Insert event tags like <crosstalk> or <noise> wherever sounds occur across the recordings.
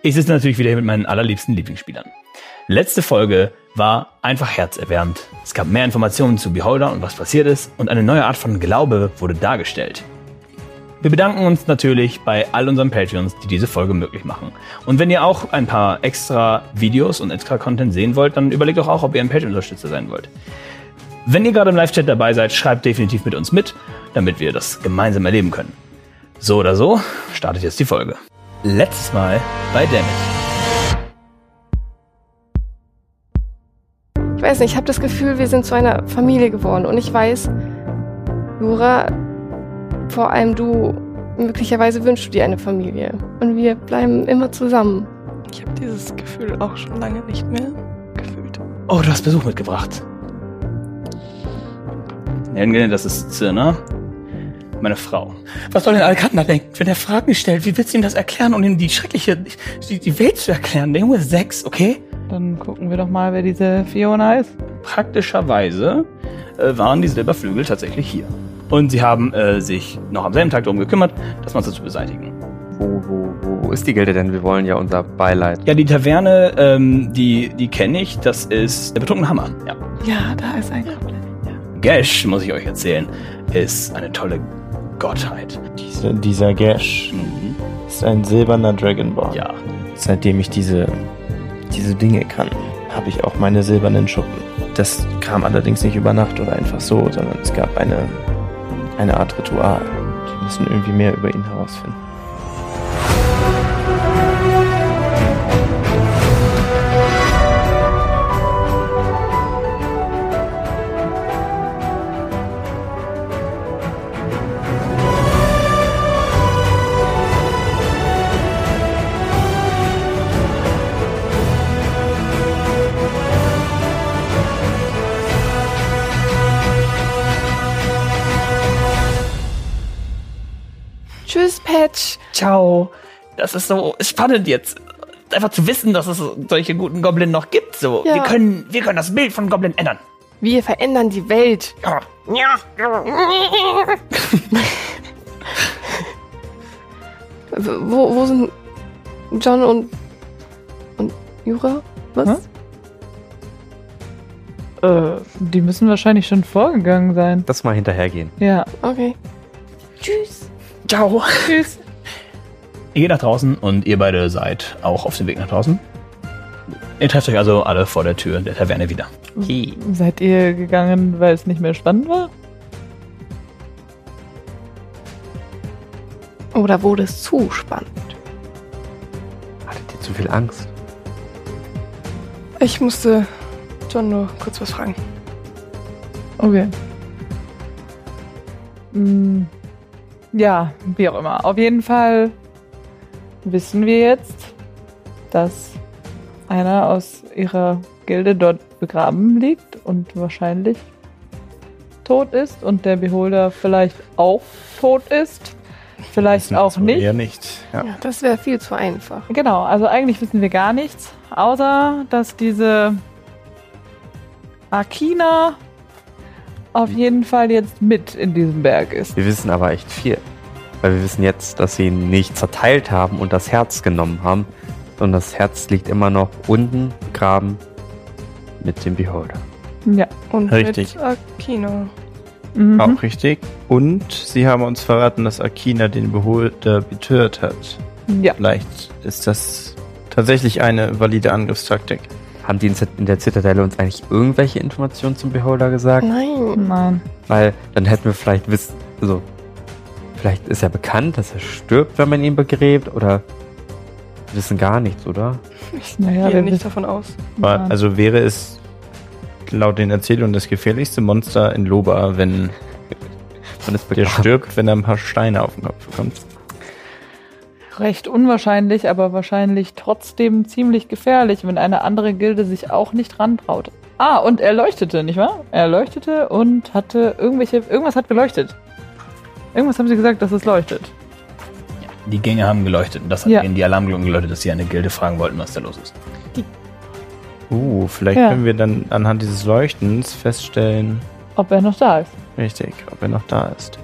Ich sitze natürlich wieder mit meinen allerliebsten Lieblingsspielern. Letzte Folge war einfach herzerwärmend. Es gab mehr Informationen zu Beholder und was passiert ist und eine neue Art von Glaube wurde dargestellt. Wir bedanken uns natürlich bei all unseren Patreons, die diese Folge möglich machen. Und wenn ihr auch ein paar extra Videos und extra Content sehen wollt, dann überlegt doch auch, ob ihr ein Patreon-Unterstützer sein wollt. Wenn ihr gerade im Live-Chat dabei seid, schreibt definitiv mit uns mit, damit wir das gemeinsam erleben können. So oder so, startet jetzt die Folge. Letztes Mal bei Damage. Ich weiß nicht, ich habe das Gefühl, wir sind zu einer Familie geworden. Und ich weiß, Jura, vor allem du, möglicherweise wünschst du dir eine Familie. Und wir bleiben immer zusammen. Ich habe dieses Gefühl auch schon lange nicht mehr gefühlt. Oh, du hast Besuch mitgebracht. Ja, das ist Zirna, meine Frau. Was soll denn Alcantara denken, wenn er Fragen stellt? Wie willst du ihm das erklären und ihm die schreckliche, die, die Welt zu erklären? Der Junge ist sechs, okay? Dann gucken wir doch mal, wer diese Fiona ist. Praktischerweise äh, waren die Silberflügel tatsächlich hier. Und sie haben äh, sich noch am selben Tag darum gekümmert, das Monster zu beseitigen. Wo, wo, wo ist die Gilde denn? Wir wollen ja unser Beileid. Ja, die Taverne, ähm, die, die kenne ich. Das ist der betrunkene Hammer. Ja. Ja, da ist ein Goblin. Gash, muss ich euch erzählen, ist eine tolle Gottheit. Diese, dieser Gash Mhm. ist ein silberner Dragonborn. Ja. Seitdem ich diese, diese Dinge kann, habe ich auch meine silbernen Schuppen. Das kam allerdings nicht über Nacht oder einfach so, sondern es gab eine, eine Art Ritual. Wir müssen irgendwie mehr über ihn herausfinden. Patch. Ciao. Das ist so spannend jetzt. Einfach zu wissen, dass es solche guten Goblin noch gibt. So, Ja. wir können, wir können das Bild von Goblin ändern. Wir verändern die Welt. Ja. Wo, wo sind John und, und Jura? Was? Hm? Äh, die müssen wahrscheinlich schon vorgegangen sein. Lass mal hinterhergehen. Ja. Okay. Tschüss. Ciao. Tschüss. Ihr geht nach draußen und ihr beide seid auch auf dem Weg nach draußen. Ihr trefft euch also alle vor der Tür der Taverne wieder. Seid ihr gegangen, weil es nicht mehr spannend war? Oder wurde es zu spannend? Hattet ihr zu viel Angst? Ich musste John nur kurz was fragen. Okay. Hm, ja, wie auch immer. Auf jeden Fall wissen wir jetzt, dass einer aus ihrer Gilde dort begraben liegt und wahrscheinlich tot ist und der Beholder vielleicht auch tot ist. Vielleicht auch nicht. Eher nicht. Ja. Ja, das wäre viel zu einfach. Genau, also eigentlich wissen wir gar nichts, außer dass diese Akina auf jeden Fall jetzt mit in diesem Berg ist. Wir wissen aber echt viel. Weil wir wissen jetzt, dass sie ihn nicht zerteilt haben und das Herz genommen haben, sondern das Herz liegt immer noch unten begraben mit dem Beholder. Ja. Und Richtig. mit Akino. Mhm. Auch richtig. Und sie haben uns verraten, dass Akina den Beholder betört hat. Ja. Vielleicht ist das tatsächlich eine valide Angriffstaktik. Haben die in der Zitadelle uns eigentlich irgendwelche Informationen zum Beholder gesagt? Nein. Nein. Weil dann hätten wir vielleicht wissen, also vielleicht ist ja bekannt, dass er stirbt, wenn man ihn begräbt, oder wir wissen gar nichts, oder? Ich Naja, gehe nicht davon aus. Nein. also wäre es laut den Erzählungen das gefährlichste Monster in Loba, wenn <laughs> Man ist der stirbt, wenn er ein paar Steine auf den Kopf bekommt. Recht unwahrscheinlich, aber wahrscheinlich trotzdem ziemlich gefährlich, wenn eine andere Gilde sich auch nicht rantraut. Ah, und er leuchtete, nicht wahr? Er leuchtete und hatte irgendwelche, irgendwas hat geleuchtet. Irgendwas haben sie gesagt, dass es leuchtet. Die Gänge haben geleuchtet und das hat Ja. ihnen die Alarmglocken geleuchtet, dass sie eine Gilde fragen wollten, was da los ist. Uh, vielleicht Ja. können wir dann anhand dieses Leuchtens feststellen, Ob er noch da ist. richtig, ob er noch da ist.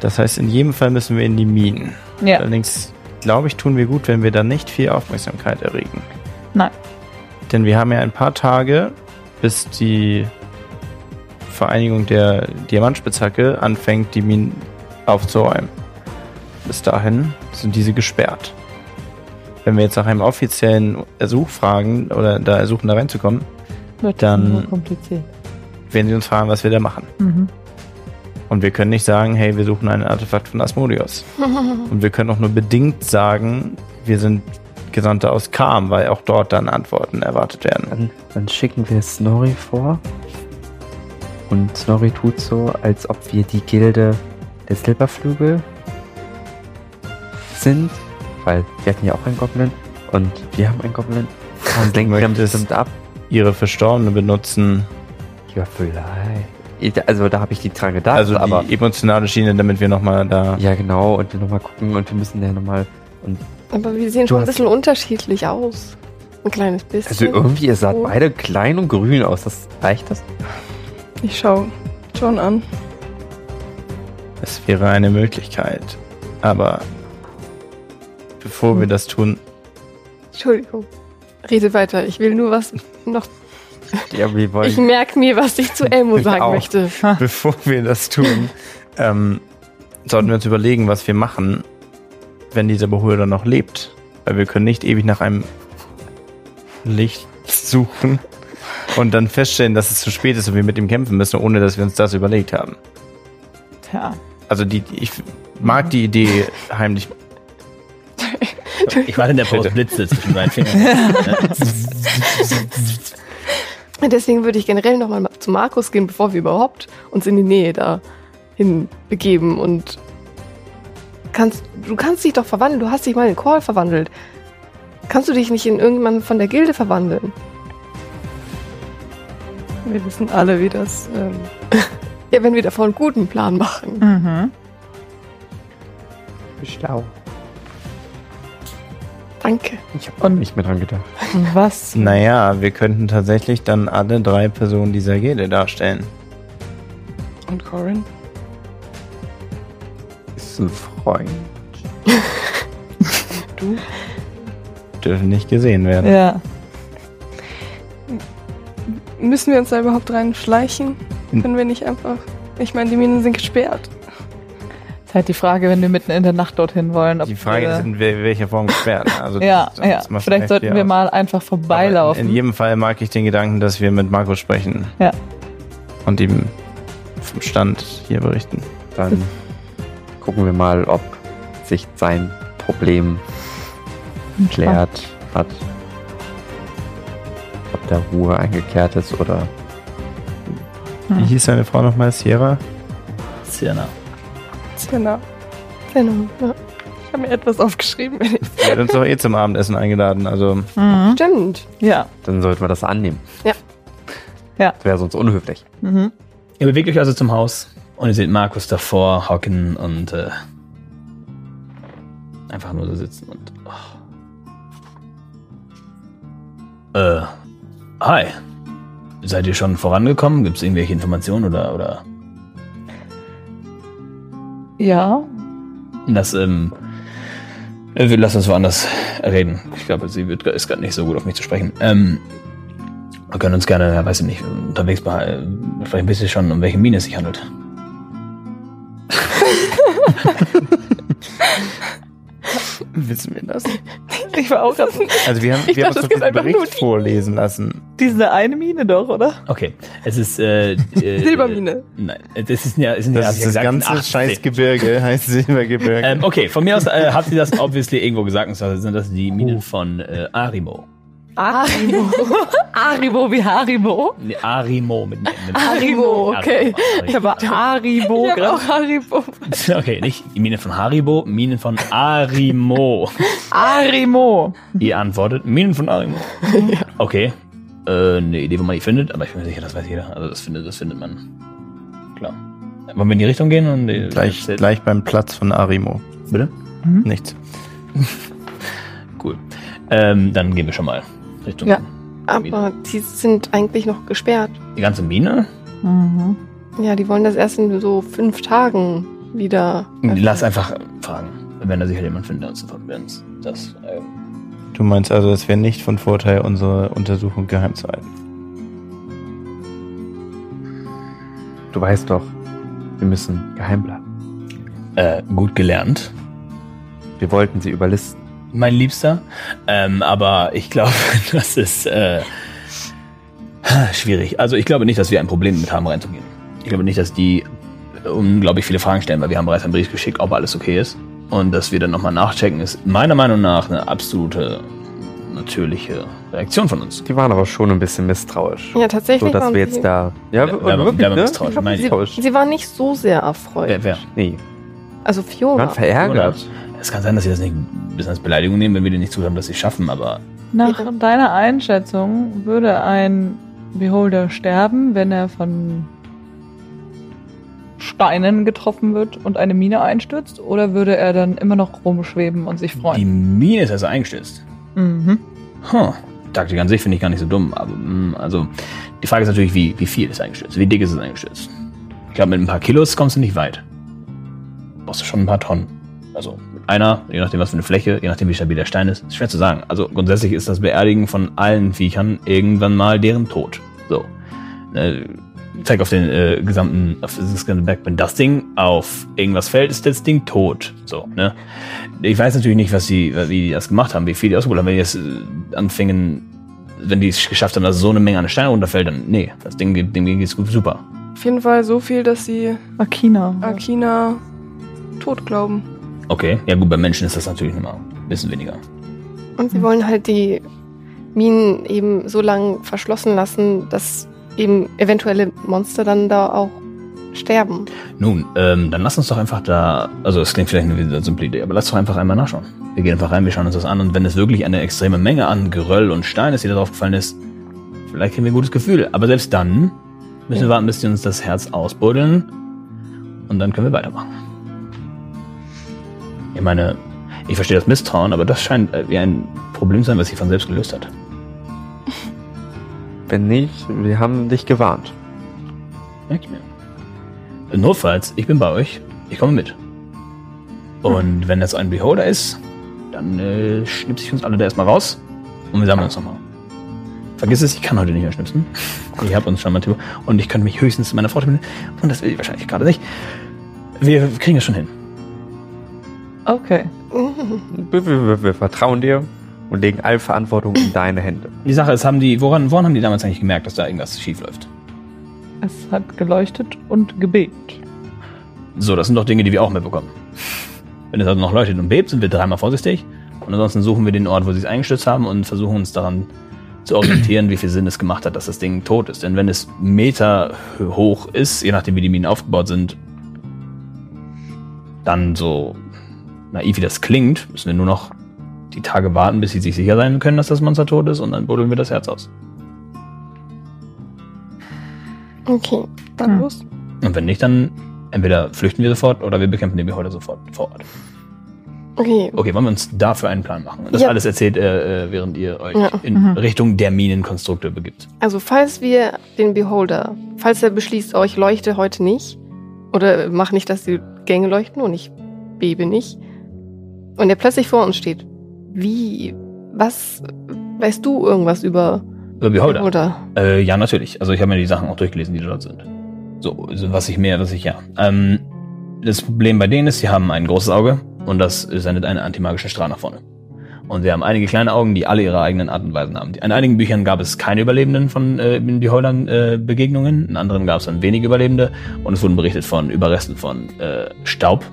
Das heißt, in jedem Fall müssen wir in die Minen. Ja. Allerdings glaube ich, tun wir gut, wenn wir da nicht viel Aufmerksamkeit erregen. Nein. Denn wir haben ja ein paar Tage, bis die Vereinigung der Diamantspitzhacke anfängt, die Minen aufzuräumen. Bis dahin sind diese gesperrt. Wenn wir jetzt nach einem offiziellen Ersuch fragen oder da ersuchen, da reinzukommen, Wird Dann- kompliziert. werden sie uns fragen, was wir da machen. Mhm. Und wir können nicht sagen, hey, wir suchen ein Artefakt von Asmodeus. <laughs> Und wir können auch nur bedingt sagen, wir sind Gesandte aus Kam, weil auch dort dann Antworten erwartet werden. Dann, dann schicken wir Snorri vor. Und Snorri tut so, als ob wir die Gilde der Silberflügel sind. Weil wir hatten ja auch einen Goblin. Und wir haben einen Goblin. <laughs> Und lenken wir bestimmt ab. Ihre Verstorbene benutzen, Ja, vielleicht. Also da habe ich die dran gedacht. also die aber emotionale Schiene, damit wir nochmal da. ja, genau. Und wir nochmal gucken. Und wir müssen ja nochmal. Und Aber wir sehen schon ein bisschen unterschiedlich aus. Ein kleines bisschen. also irgendwie, ihr saht Oh. beide klein und grün aus. Das reicht das? Ich schau John an. Es wäre eine Möglichkeit. Aber bevor wir das tun, Entschuldigung. Rede weiter. Ich will nur was noch. Ja, wir wollen. Ich merke mir, was ich zu Elmo <laughs> sagen auch. möchte. <laughs> bevor wir das tun, ähm, sollten wir uns überlegen, was wir machen, wenn dieser Beholder noch lebt. Weil wir können nicht ewig nach einem Licht suchen und dann feststellen, dass es zu spät ist und wir mit ihm kämpfen müssen, ohne dass wir uns das überlegt haben. Tja. Also die, ich mag die Idee heimlich. Ich warte in der Pause Blitze zwischen meinen Fingern. <laughs> Deswegen würde ich generell nochmal zu Markus gehen, bevor wir überhaupt uns in die Nähe dahin begeben. Und kannst, du kannst dich doch verwandeln. Du hast dich mal in Call verwandelt. Kannst du dich nicht in irgendjemanden von der Gilde verwandeln? Wir wissen alle, wie das. Ähm, <laughs> Ja, wenn wir davor einen guten Plan machen. Mhm. Schlau. Danke. Ich habe Und- nicht mehr dran gedacht. Was? Naja, wir könnten tatsächlich dann alle drei Personen dieser Gilde darstellen. und Corin? Ist ein Freund. <laughs> Du? Dürfen nicht gesehen werden. Ja. Müssen wir uns da überhaupt reinschleichen? Können wir nicht einfach. Ich meine, die Minen sind gesperrt. Halt die Frage, wenn wir mitten in der Nacht dorthin wollen. Ob Die Frage wir, ist, in wel- welcher Form gesperrt. Also Ja, das- ja. das Vielleicht sollten wir aus. mal einfach Aber vorbeilaufen. In jedem Fall mag ich den Gedanken, dass wir mit Markus sprechen. Ja. Und ihm vom Stand hier berichten. Dann gucken wir mal, ob sich sein Problem geklärt hat. Ob der Ruhe eingekehrt ist oder. Wie hieß seine Frau nochmal? Sierra? Sienna. Genau. Genau. Ja. Ich habe mir etwas aufgeschrieben. Wenn ich Sie hat uns doch eh zum Abendessen eingeladen. Also Mhm. Stimmt. Ja. Dann sollten wir das annehmen. Ja. Ja. Das wäre sonst unhöflich. Mhm. Ihr bewegt euch also zum Haus und ihr seht Markus davor hocken und äh, einfach nur so sitzen und. Oh. Äh, hi. Seid ihr schon vorangekommen? Gibt es irgendwelche Informationen oder oder Ja. das? Ähm, äh, wir lassen uns woanders reden. Ich glaube, sie wird, ist gerade nicht so gut auf mich zu sprechen. Ähm, wir können uns gerne, ja, weiß ich nicht, unterwegs behalten. Vielleicht wisst ihr schon, um welche Mine es sich handelt. <laughs> wissen wir das? Ich war auch gerade. Also wir haben, Ich wir haben dachte, uns es doch gibt diesen Bericht die- vorlesen lassen. Diese eine Mine doch, oder? Okay, es ist äh, <laughs> äh, Silbermine. Äh, nein, das ist ja, sind ja Das hab ist das gesagt, ganze 18. scheiß Gebirge, <laughs> heißt Silbergebirge. Ähm, okay, von mir aus äh, habt ihr das obviously irgendwo gesagt, und zwar sind das die Minen von äh, Arimo. Arimo. <laughs> Arimo wie Haribo. Nee, Arimo mit, mit Arimo, okay. Ich habe Haribo Ich hab auch Haribo. <laughs> Okay, nicht die Minen von Haribo, Minen von Arimo. Arimo. Ihr antwortet, Minen von Arimo. <laughs> Okay. Äh, eine Idee, wo man die findet, aber ich bin mir sicher, das weiß jeder. Also das findet, das findet man. Klar. Wollen wir in die Richtung gehen? Und die, Gleich, gleich beim Platz von Arimo. Bitte? Nichts. Cool. Ähm, dann gehen wir schon mal Richtung. Ja. Aber die sind eigentlich noch gesperrt. Die ganze Mine? Mhm. Ja, die wollen das erst in so fünf Tagen wieder. Lass einfach fragen. Wenn da sicher jemand findet, der uns sofort uns das. Ähm, Du meinst also, es wäre nicht von Vorteil, unsere Untersuchung geheim zu halten? Du weißt doch, wir müssen geheim bleiben. äh, gut gelernt. Wir wollten sie überlisten. Mein Liebster. Ähm, aber ich glaube, <laughs> das ist äh, schwierig. Also ich glaube nicht, dass wir ein Problem damit haben, reinzugehen. Ich glaube nicht, dass die unglaublich viele Fragen stellen, weil wir haben bereits einen Brief geschickt, ob alles okay ist. Und dass wir dann nochmal nachchecken, ist meiner Meinung nach eine absolute natürliche Reaktion von uns. Die waren aber schon ein bisschen misstrauisch. Ja, So, tatsächlich. dass waren wir sie, jetzt da. Ja, Wer- wer- wirklich, wer ne? misstrauisch? Ich glaub, misstrauisch. sie waren nicht so sehr erfreut. Wer, wer? Nee, Also wir Fiona. waren verärgert. Es kann sein, dass sie das nicht bis als Beleidigung nehmen, wenn wir denen nicht zuhören, dass sie es schaffen, aber Nach deiner Einschätzung würde ein Beholder sterben, wenn er von Steinen getroffen wird und eine Mine einstürzt? Oder würde er dann immer noch rumschweben und sich die freuen? Mine ist also eingestürzt. Mhm. Huh. Taktik an sich finde ich gar nicht so dumm, aber mm, also die Frage ist natürlich, wie, wie viel ist eingestürzt? Wie dick ist es eingestürzt? Ich glaube, mit ein paar Kilos kommst du nicht weit. Brauchst du schon ein paar Tonnen. Also einer, je nachdem was für eine Fläche, je nachdem wie stabil der Stein ist, ist schwer zu sagen. Also grundsätzlich ist das Beerdigen von allen Viechern irgendwann mal deren Tod. So. Äh, zeig auf den äh, gesamten, auf das gesamte Back, wenn das Ding auf irgendwas fällt, ist das Ding tot. So, ne? Ich weiß natürlich nicht, was die, wie die das gemacht haben, wie viel die ausgeholt haben. Wenn die jetzt äh, anfingen, wenn die es geschafft haben, dass so eine Menge an Steinen runterfällt, dann nee, das Ding, geht- dem geht's gut super. Auf jeden Fall so viel, dass sie Akina. Akina tot glauben. Okay, ja gut, bei Menschen ist das natürlich nochmal ein bisschen weniger. Und sie wollen halt die Minen eben so lange verschlossen lassen, dass eben eventuelle Monster dann da auch sterben. Nun, ähm, dann lass uns doch einfach da, also es klingt vielleicht eine simple Idee, aber lass doch einfach einmal nachschauen. Wir gehen einfach rein, wir schauen uns das an und wenn es wirklich eine extreme Menge an Geröll und Stein ist, die da drauf gefallen ist, vielleicht kriegen wir ein gutes Gefühl. Aber selbst dann müssen wir warten, bis die uns das Herz ausbuddeln und dann können wir weitermachen. Ich meine, ich verstehe das Misstrauen, aber das scheint äh, wie ein Problem zu sein, was sich von selbst gelöst hat. <laughs> Wenn nicht, wir haben dich gewarnt. Merke ich mir. Notfalls, ich bin bei euch. Ich komme mit. Und wenn das ein Beholder ist, dann äh, schnipse ich uns alle da erstmal raus und wir sammeln uns nochmal. Vergiss es, ich kann heute nicht mehr schnipsen. <laughs> Ich habe uns schon mal. Und ich könnte mich höchstens zu meiner Frau. Und das will ich wahrscheinlich gerade nicht. Wir kriegen es schon hin. Okay. Wir, wir, wir, wir vertrauen dir und legen alle Verantwortung in deine Hände. Die Sache ist, haben die, woran, woran haben die damals eigentlich gemerkt, dass da irgendwas schief läuft? Es hat geleuchtet und gebebt. So, das sind doch Dinge, die wir auch mitbekommen. Wenn es also noch leuchtet und bebt, sind wir dreimal vorsichtig. Und ansonsten suchen wir den Ort, wo sie es eingestürzt haben und versuchen uns daran zu orientieren, wie viel Sinn es gemacht hat, dass das Ding tot ist. Denn wenn es Meter hoch ist, je nachdem wie die Minen aufgebaut sind, dann so naiv wie das klingt, müssen wir nur noch die Tage warten, bis sie sich sicher sein können, dass das Monster tot ist und dann buddeln wir das Herz aus. Okay. Dann Hm. los. Und wenn nicht, dann entweder flüchten wir sofort oder wir bekämpfen den Beholder sofort vor Ort. Okay. Okay, wollen wir uns dafür einen Plan machen? Das Ja. alles erzählt, äh, äh, während ihr euch Ja. in Mhm. Richtung der Minenkonstrukte begibt. Also falls wir den Beholder, falls er beschließt, oh, ich leuchte heute nicht, oder mach nicht, dass die Gänge leuchten und ich bebe nicht, und er plötzlich vor uns steht, wie, was, weißt du irgendwas über Über Beholder? Beholder? Äh, ja, natürlich. Also ich habe mir die Sachen auch durchgelesen, die dort sind. So, also was ich mehr, was ich ja. Ähm, das Problem bei denen ist, sie haben ein großes Auge und das sendet einen antimagischen Strahl nach vorne. Und sie haben einige kleine Augen, die alle ihre eigenen Art und Weisen haben. In einigen Büchern gab es keine Überlebenden von äh, Beholdern äh, Begegnungen, in anderen gab es dann wenige Überlebende und es wurden berichtet von Überresten von äh, Staub,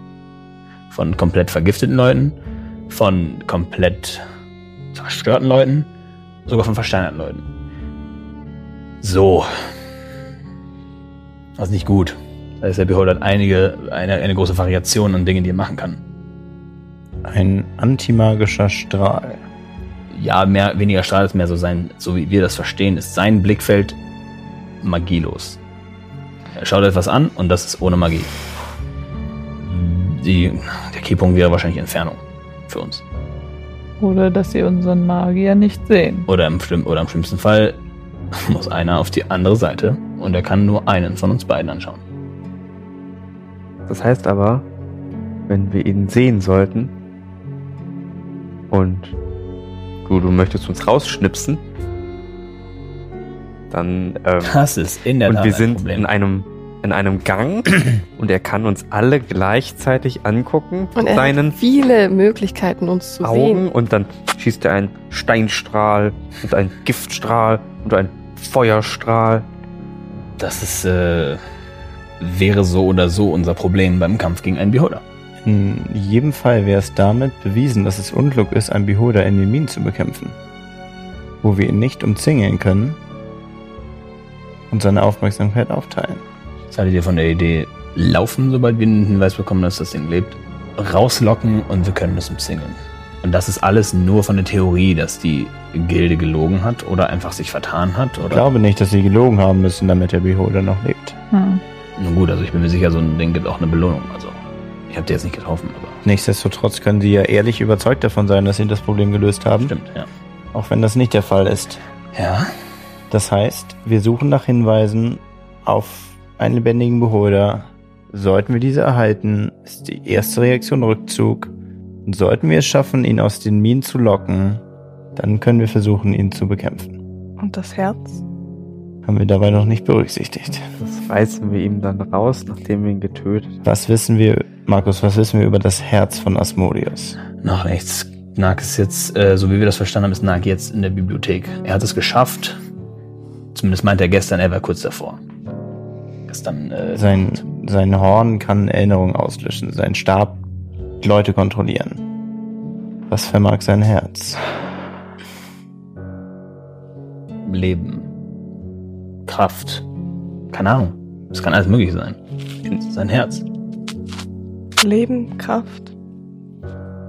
von komplett vergifteten Leuten, von komplett zerstörten Leuten Sogar von versteinerten Leuten. So. Das ist nicht gut. Da ist der Beholder hat einige, eine, eine große Variation an Dingen, die er machen kann. Ein antimagischer Strahl. Ja, mehr, weniger Strahl ist mehr so sein, so wie wir das verstehen, ist sein Blickfeld magielos. Er schaut etwas an und das ist ohne Magie. Die, der Keypunkt wäre wahrscheinlich Entfernung für uns. Oder dass sie unseren Magier nicht sehen. Oder im, schlimm, oder im schlimmsten Fall <laughs> muss einer auf die andere Seite und er kann nur einen von uns beiden anschauen. Das heißt aber, wenn wir ihn sehen sollten und du, du möchtest uns rausschnipsen, dann ähm, Das ist in der und Tat wir ein sind Problem. in einem in einem Gang <clears throat> und er kann uns alle gleichzeitig angucken Und er seinen hat viele Möglichkeiten, uns zu Augen sehen. und dann schießt er einen Steinstrahl und einen Giftstrahl und einen Feuerstrahl. Das ist, äh, wäre so oder so unser Problem beim Kampf gegen einen Beholder. In jedem Fall wäre es damit bewiesen, dass es Unglück ist, einen Beholder in den Minen zu bekämpfen. Wo wir ihn nicht umzingeln können und seine Aufmerksamkeit aufteilen. Was haltet ihr von der Idee, laufen, sobald wir einen Hinweis bekommen, dass das Ding lebt, rauslocken und wir können es umzingeln? Und das ist alles nur von der Theorie, dass die Gilde gelogen hat oder einfach sich vertan hat? Ich Oder? glaube nicht, dass sie gelogen haben müssen, damit der Beholder noch lebt. Hm. Nun gut, also ich bin mir sicher, so ein Ding gibt auch eine Belohnung. Also, ich habe die jetzt nicht getroffen, aber Nichtsdestotrotz können sie ja ehrlich überzeugt davon sein, dass sie das Problem gelöst haben, stimmt, ja. auch wenn das nicht der Fall ist. Ja, Das heißt, wir suchen nach Hinweisen auf einen lebendigen Beholder. Sollten wir diese erhalten, ist die erste Reaktion Rückzug. Und sollten wir es schaffen, ihn aus den Minen zu locken, dann können wir versuchen, ihn zu bekämpfen. Und das Herz? Haben wir dabei noch nicht berücksichtigt. Das reißen wir ihm dann raus, nachdem wir ihn getötet haben. Was wissen wir, Markus, was wissen wir über das Herz von Asmodeus? noch nichts. Nag ist jetzt, äh, so wie wir das verstanden haben, ist Nag jetzt in der Bibliothek. Er hat es geschafft. Zumindest meint er gestern, er war kurz davor. Gestern, äh, Sein, sein Horn kann Erinnerungen auslöschen, sein Stab Leute kontrollieren. Was vermag sein Herz? Leben, Kraft, keine Ahnung. Es kann alles möglich sein. Sein Herz. Leben, Kraft.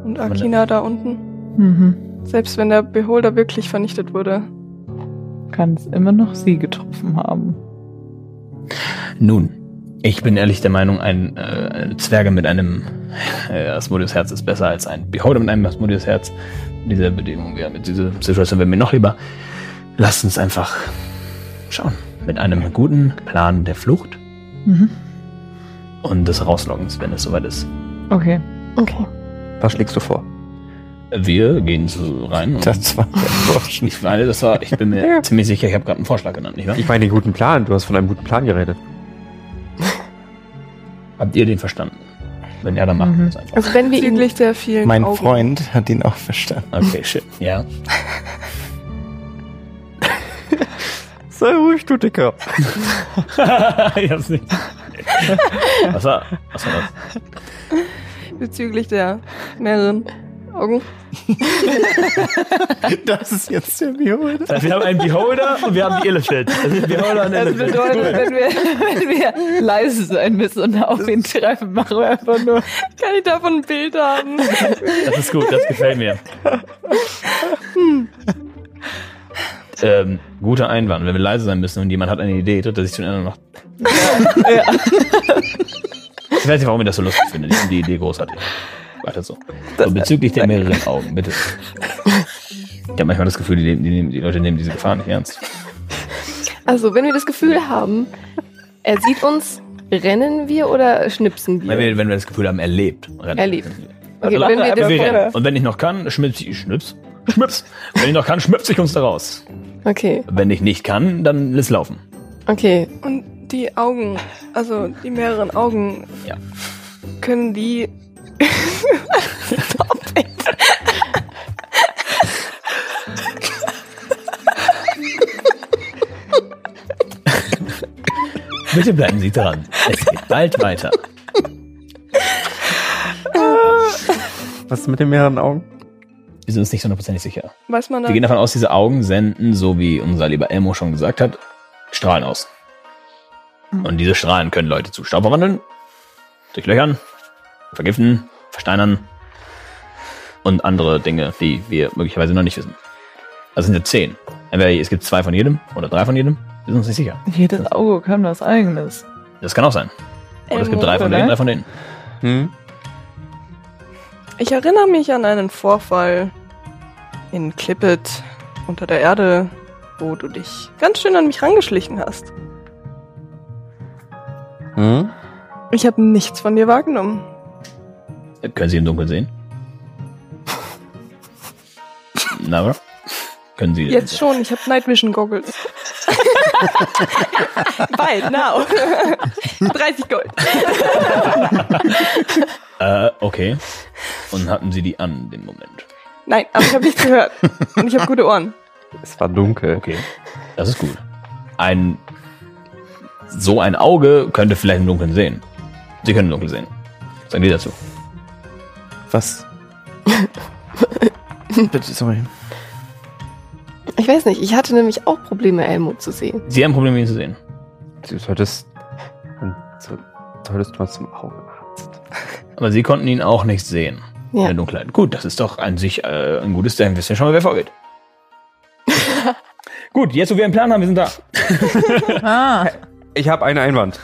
Und Akina da unten. Mhm. Selbst wenn der Beholder wirklich vernichtet wurde. Kann es immer noch sie getroffen haben. Nun, ich bin ehrlich der Meinung, ein äh, Zwerge mit einem äh, Asmodeus-Herz ist besser als ein Beholder mit einem Asmodeus-Herz. In dieser Bedingung, ja, mit dieser Situation wäre mir noch lieber. Lasst uns einfach schauen. Mit einem guten Plan der Flucht Mhm. und des Rauslockens, wenn es soweit ist. Okay. Okay. Was schlägst du vor? Wir gehen so rein. Und Das war ich meine, das war, ich bin mir ziemlich sicher, ich habe gerade einen Vorschlag genannt, nicht wahr? Ich meine den guten Plan. Du hast von einem guten Plan geredet. Habt ihr den verstanden? Wenn ja, dann machen Mhm. wir es einfach. Also wenn wir ihn Bezüglich der vielen Mein Augen. Freund hat ihn auch verstanden. Okay, shit. Ja. <laughs> Sei ruhig, du Dicker. <laughs> ich hab's nicht. Was war, was war das? Bezüglich der mehreren Augen. <laughs> Das ist jetzt der Beholder. Heißt, wir haben einen Beholder und wir haben die Elephant. Das ist Beholder und Das Elephant. bedeutet, wenn wir, wenn wir leise sein müssen und auf ihn treffen, machen wir einfach nur. Kann ich davon ein Bild haben? Das ist gut, das gefällt mir. Ähm, guter Einwand. Wenn wir leise sein müssen und jemand hat eine Idee, tritt er sich zu den anderen noch. Ich weiß nicht, warum ihr das so lustig findet. Ich finde die Idee großartig. Weiter so. so bezüglich der mehreren Augen, bitte. Ich habe manchmal das Gefühl, die, die, die Leute nehmen diese Gefahr nicht ernst. Also, wenn wir das Gefühl haben, er sieht uns, rennen wir oder schnipsen wir? Wenn wir, wenn wir das Gefühl haben, er lebt. rennen. Er lebt. Also, Okay, wenn wir das- wir rennen. Und wenn ich noch kann, schnips ich, schnips, schnips. Wenn ich noch kann, schnips ich uns da raus. Okay, Wenn ich nicht kann, dann lass laufen. okay. Und die Augen, also die mehreren Augen, Ja. können die. Stop it. Bitte bleiben Sie dran. Es geht bald weiter. Was ist mit den mehreren Augen? Wir sind uns nicht hundertprozentig sicher. Weiß man? Wir gehen davon aus, diese Augen senden, so wie unser lieber Elmo schon gesagt hat, Strahlen aus. Und diese Strahlen können Leute zu Staub verwandeln, durchlöchern, vergiften, versteinern und andere Dinge, die wir möglicherweise noch nicht wissen. Also sind ja zehn. Entweder es gibt zwei von jedem oder drei von jedem. Wir sind uns nicht sicher. Jedes Auge kann was eigenes. Das kann auch sein. Oder es gibt drei von denen, drei von denen. Hm? Ich erinnere mich an einen Vorfall in Clippet unter der Erde, wo du dich ganz schön an mich rangeschlichen hast. Hm? Ich habe nichts von dir wahrgenommen. Können Sie im Dunkeln sehen? Na? Können Sie. Jetzt schon, ich habe Night Vision Goggles. <laughs> Bald, now. <laughs> 30 Gold. <laughs> Äh, okay. Und hatten Sie die an, den Moment? Nein, aber ich habe nichts gehört. Und ich habe gute Ohren. Es war dunkel. Okay. Das ist gut. Ein. So ein Auge könnte vielleicht im Dunkeln sehen. Sie können im Dunkeln sehen. Was sagen die dazu? Was? <laughs> Bitte, sorry. Ich weiß nicht, ich hatte nämlich auch Probleme, Elmo zu sehen. Sie haben Probleme, ihn zu sehen. Du solltest. So, solltest du mal zum Augenarzt. Aber Sie konnten ihn auch nicht sehen. In Ja. der Dunkelheit. Gut, das ist doch an sich äh, ein gutes Zeichen. Wissen wir schon mal, wer vorgeht. <laughs> Gut, jetzt wo wir einen Plan haben, wir sind da. <laughs> Ah, Ich habe einen Einwand.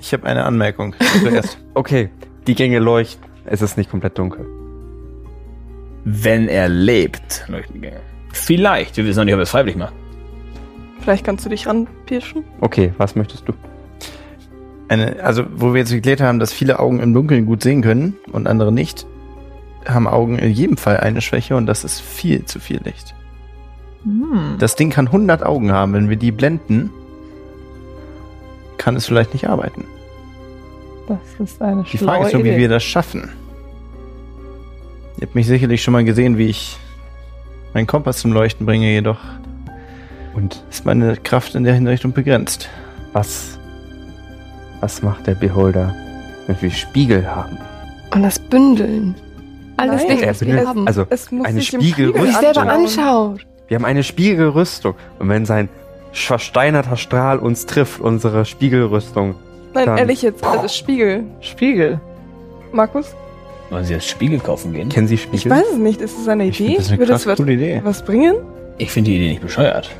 Ich habe eine Anmerkung zuerst. Okay, die Gänge leuchten. Es ist nicht komplett dunkel. Wenn er lebt. Vielleicht. Wir wissen noch nicht, ob er es freiwillig macht. Vielleicht kannst du dich ranpirschen. Okay, was möchtest du? Eine, also, wo wir jetzt geklärt haben, dass viele Augen im Dunkeln gut sehen können und andere nicht, haben Augen in jedem Fall eine Schwäche und das ist viel zu viel Licht. hm. Das Ding kann 100 Augen haben. Wenn wir die blenden, kann es vielleicht nicht arbeiten. Das ist eine Die Frage ist nur, wie wir das schaffen. Ihr habt mich sicherlich schon mal gesehen, wie ich meinen Kompass zum Leuchten bringe, jedoch Und ist meine Kraft in der Hinrichtung begrenzt. was. Was macht der Beholder, wenn wir Spiegel haben? Und das Bündeln. Alles Nein, Licht, was wir haben. also Es muss eine sich im Spiegel- Spiegel sich selber anschaut. Wir haben eine Spiegelrüstung. Und wenn sein versteinerter Strahl uns trifft, unsere Spiegelrüstung. Nein, Dann- ehrlich jetzt, das ist Spiegel. Spiegel. Markus? Wollen Sie jetzt Spiegel kaufen gehen? Kennen Sie Ich Spiegel? weiß es nicht. Ist es eine Ich Idee? das eine Würde was, coole Idee. was bringen? Ich finde die Idee nicht bescheuert.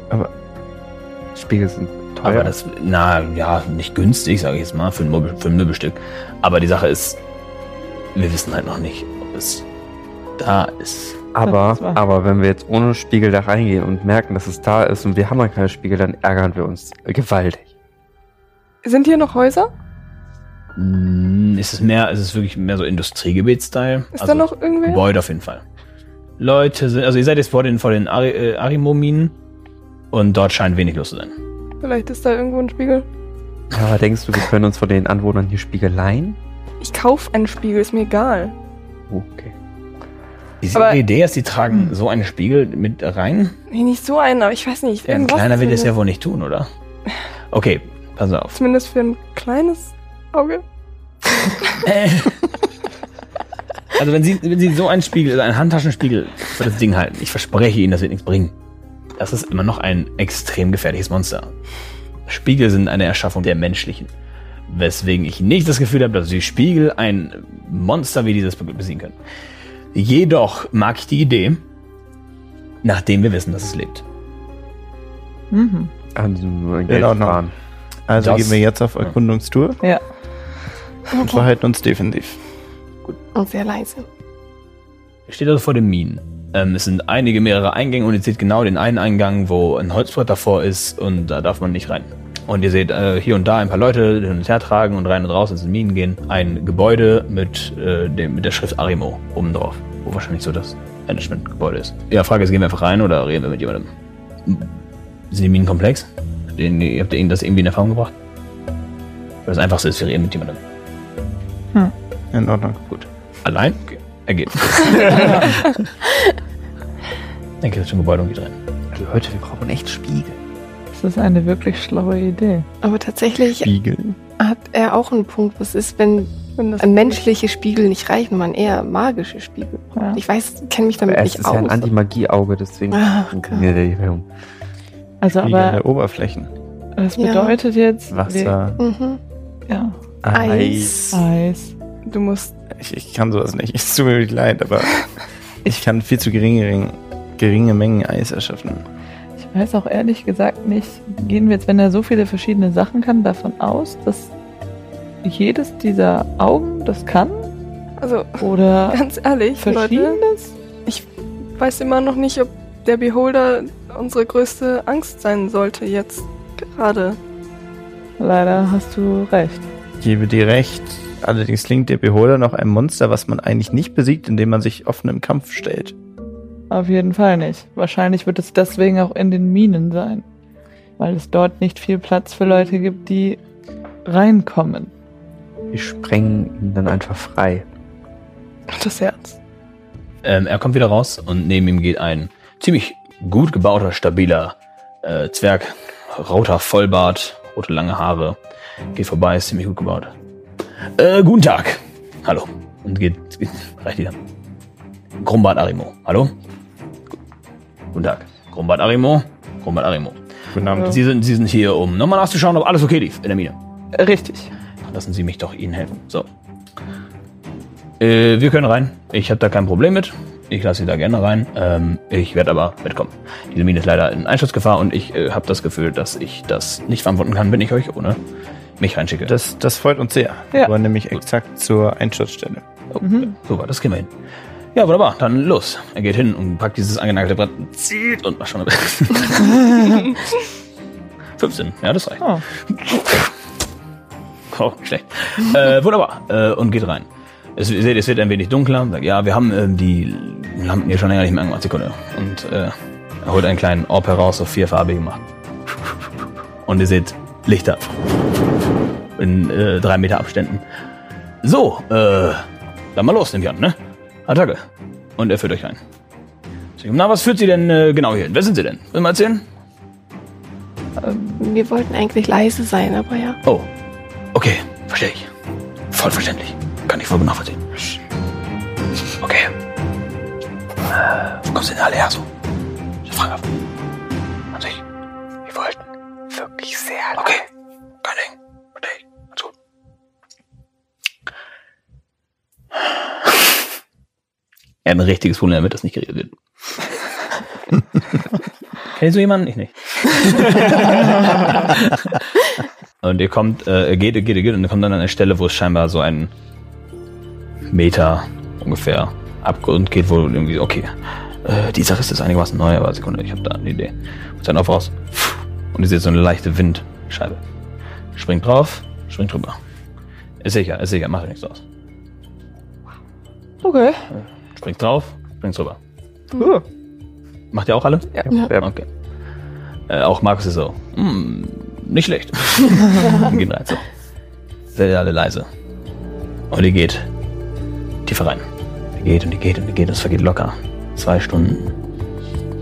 Spiegel sind teuer. Aber das, na ja, nicht günstig, sage ich jetzt mal, für ein, Möbel, für ein Möbelstück. Aber die Sache ist, wir wissen halt noch nicht, ob es da ist. aber, Das aber wenn wir jetzt ohne Spiegel da reingehen und merken, dass es da ist und wir haben dann keine Spiegel, dann ärgern wir uns gewaltig. Sind hier noch Häuser? Hm, Ist es mehr, ist es wirklich mehr so Industriegebiet-Style? Ist da noch irgendwer? Gebäude auf jeden Fall. Leute sind, also ihr seid jetzt vor den, vor den Ari, äh, Arimo-Minen und dort scheint wenig los zu sein. Vielleicht ist da irgendwo ein Spiegel. Aber denkst du, wir können uns von den Anwohnern hier Spiegel leihen? Ich kaufe einen Spiegel, ist mir egal. Okay. Ist Aber- Idee, dass die tragen so einen Spiegel mit rein? Nee, nicht so einen, aber ich weiß nicht. Ja, ein kleiner will das ja wohl nicht tun, oder? Okay, pass auf. Zumindest für ein kleines Auge. Äh. <laughs> Also wenn Sie, wenn Sie so einen Spiegel, also einen Handtaschenspiegel für das Ding halten, ich verspreche Ihnen, das wird nichts bringen. Das ist immer noch ein extrem gefährliches Monster. Spiegel sind eine Erschaffung der menschlichen. Weswegen ich nicht das Gefühl habe, dass die Spiegel ein Monster wie dieses besiegen können. Jedoch mag ich die Idee, nachdem wir wissen, dass es lebt. Mhm. In Geld Ordnung. fahren. Also Das- gehen wir jetzt auf Erkundungstour Ja. und verhalten uns defensiv. Und sehr leise. Ihr steht also vor den Minen. Ähm, es sind einige mehrere Eingänge und ihr seht genau den einen Eingang, wo ein Holzbrett davor ist und da darf man nicht rein. Und ihr seht äh, hier und da ein paar Leute hin und her tragen und rein und raus ins Minen gehen. Ein Gebäude mit, äh, dem, mit der Schrift Arimo oben drauf, wo wahrscheinlich so das Managementgebäude ist. Ja, Frage ist, gehen wir einfach rein oder reden wir mit jemandem? Sind die Minen komplex? Habt ihr, habt ihr Ihnen das irgendwie in Erfahrung gebracht? Das Einfachste ist, wir reden mit jemandem. In Ordnung. Gut. Allein? Okay. Er geht. <laughs> Dann geht er zum Gebäude und geht rein. Leute, wir brauchen echt Spiegel. Das ist eine wirklich schlaue Idee. Aber tatsächlich Spiegel. hat er auch einen Punkt. Was ist, wenn Wenn das Ein menschliche Spiegel nicht reichen, man eher magische Spiegel. Ja. Ich weiß, kenne mich damit es nicht ist aus. ja ein Anti-Magie-Auge, deswegen Ah, funktioniert die Erhöhung. Also aber Oberflächen. das Ja. bedeutet jetzt Wasser. mhm. Ja, Eis. Eis. du musst Ich, ich kann sowas nicht. Es tut mir wirklich leid, aber <laughs> ich kann viel zu geringe, geringe Mengen Eis erschaffen. Ich weiß auch ehrlich gesagt nicht, gehen wir jetzt, wenn er so viele verschiedene Sachen kann, davon aus, dass jedes dieser Augen das kann? Also, Oder <laughs> ganz ehrlich, Leute, verschiedenes? ich weiß immer noch nicht, ob der Beholder unsere größte Angst sein sollte jetzt gerade. Leider hast du recht. Ich gebe dir recht. Allerdings klingt der Beholder noch ein Monster, was man eigentlich nicht besiegt, indem man sich offen im Kampf stellt. Auf jeden Fall nicht. Wahrscheinlich wird es deswegen auch in den Minen sein. Weil es dort nicht viel Platz für Leute gibt, die reinkommen. Wir sprengen ihn dann einfach frei. Das Herz. Ähm, er kommt wieder raus und neben ihm geht ein ziemlich gut gebauter, stabiler äh, Zwerg. Roter Vollbart, rote lange Haare. Geht vorbei, ist ziemlich gut gebaut. Äh, guten Tag. Hallo. Und geht, geht reicht wieder. Grumbart Arimo. Hallo. Gu- Guten Tag. Grumbart Arimo. Grumbart Arimo. Guten Abend. Sie sind, Sie sind hier, um nochmal nachzuschauen, ob alles okay lief in der Mine. Richtig. Lassen Sie mich doch Ihnen helfen. So. Äh, wir können rein. Ich habe da kein Problem mit. Ich lasse Sie da gerne rein. Ähm, ich werde aber mitkommen. Diese Mine ist leider in Einschutzgefahr und ich äh, habe das Gefühl, dass ich das nicht verantworten kann, wenn ich euch ohne mich reinschicke. Das, das freut uns sehr. Ja. Wir nämlich exakt zur Einschutzstelle. oh, Mhm. Super, das kriegen wir hin. Ja, wunderbar. Dann los. Er geht hin und packt dieses angenagelte Brett, zieht und macht schon. 15. <laughs> Ja, das reicht. Oh. Oh, schlecht. äh, wunderbar. Äh, und geht rein. Es, ihr seht, es wird ein wenig dunkler. Ja, wir haben ähm, die Lampen hier schon länger nicht mehr angemacht. Sekunde. Und äh, er holt einen kleinen Orb heraus, auf vierfarbig gemacht. Und ihr seht Lichter. In äh, drei Meter Abständen. So, äh, dann mal los, nehme ich an, ne? Attacke. Und er führt euch rein. Na, was führt Sie denn äh, genau hier hin? Wer sind Sie denn? Will mal erzählen? Wir wollten eigentlich leise sein, aber ja. Oh, okay, verstehe ich. Voll verständlich. Kann ich voll nachvollziehen. Okay. Äh, wo kommst du denn alle her so? Ich frage auf. An sich. Wir wollten wirklich sehr Okay, kein Ding. Ich. Alles gut. Er hat ein richtiges Problem damit, dass nicht geredet wird. <laughs> Kennst du jemanden? Ich nicht. <laughs> und ihr kommt, äh, geht, geht, geht und ihr kommt dann an eine Stelle, wo es scheinbar so einen Meter ungefähr Abgrund geht, wo irgendwie, okay, äh, dieser Riss ist einigermaßen neu, aber Sekunde, ich habe da eine Idee. Und dann auf raus. Und ihr seht so eine leichte Windscheibe. Springt drauf, springt drüber. Ist sicher, ist sicher, macht nichts aus. Okay. Springt drauf, springt drüber. Uh. Macht ihr auch alle? Ja. Ja. Okay. Äh, auch Markus ist so. Hm, nicht schlecht. <laughs> Gehen rein so. Seid ihr alle leise. Und ihr geht tiefer rein. Ihr geht und ihr geht und ihr geht. Es vergeht locker. Zwei Stunden,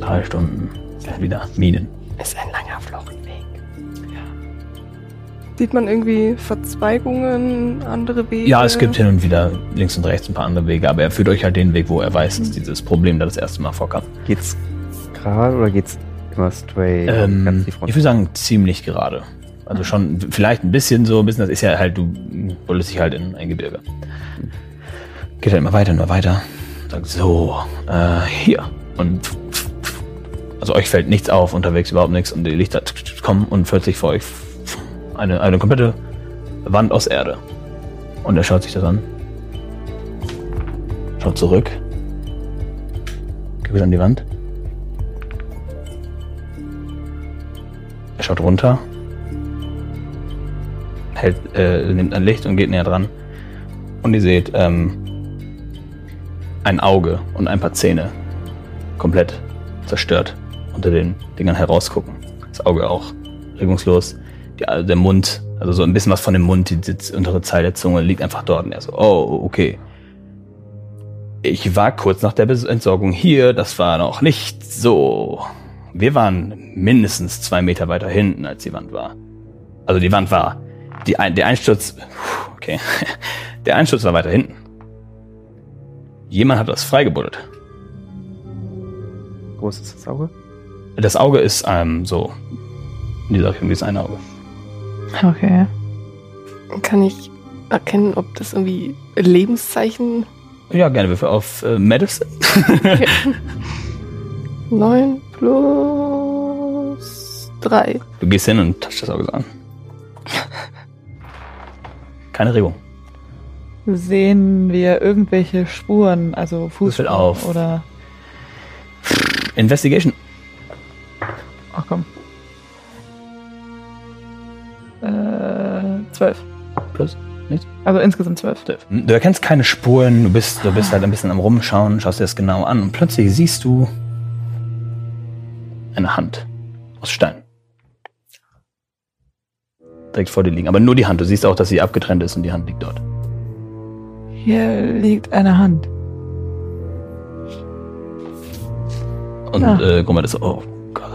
drei Stunden. Dann wieder Minen. Ist ein langer Fluchtweg. Sieht man irgendwie Verzweigungen, andere Wege? Ja, es gibt hin und wieder links und rechts ein paar andere Wege, aber er führt euch halt den Weg, wo er weiß, dass dieses Problem da das erste Mal vorkam. Geht's gerade oder geht's immer straight? Ähm, ich würde sagen, ziemlich gerade. Also schon vielleicht ein bisschen so, ein bisschen, das ist ja halt, du bullest dich halt in ein Gebirge. Geht halt immer weiter, immer weiter. Sagt so, äh, hier. Und also euch fällt nichts auf, unterwegs überhaupt nichts und die Lichter kommen und plötzlich vor euch eine, eine komplette Wand aus Erde. Und er schaut sich das an. Schaut zurück. Geht wieder an die Wand. Er schaut runter, hält, äh, nimmt ein Licht und geht näher dran. Und ihr seht ähm, ein Auge und ein paar Zähne komplett zerstört unter den Dingern herausgucken. Das Auge auch regungslos. Die, also der Mund, also so ein bisschen was von dem Mund, die, die untere Zeile der Zunge liegt einfach dort. Und er so, oh, okay. Ich war kurz nach der Entsorgung hier, das war noch nicht so. Wir waren mindestens zwei Meter weiter hinten, als die Wand war. Also die Wand war Die der Einsturz, okay, <laughs> der Einsturz war weiter hinten. Jemand hat das freigebuddelt. Groß ist das Auge? Das Auge ist ähm, so in dieser Richtung, dieses eine Auge. Okay. Kann ich erkennen, ob das irgendwie Lebenszeichen Ja, gerne Würfel auf äh, Medicine. 9 <laughs> plus 3. Du gehst hin und touchst das Auge so an. Keine Regung. Sehen wir irgendwelche Spuren, also Fußspuren auf. oder. Investigation. Ach komm. Äh, zwölf. Plus. Also insgesamt zwölf. Du erkennst keine Spuren, du bist, du bist halt ein bisschen am Rumschauen, schaust dir das genau an und plötzlich siehst du eine Hand aus Stein. Direkt vor dir liegen. Aber nur die Hand. Du siehst auch, dass sie abgetrennt ist und die Hand liegt dort. Hier liegt eine Hand. Und Ah. äh, Grummet ist so, oh Gott.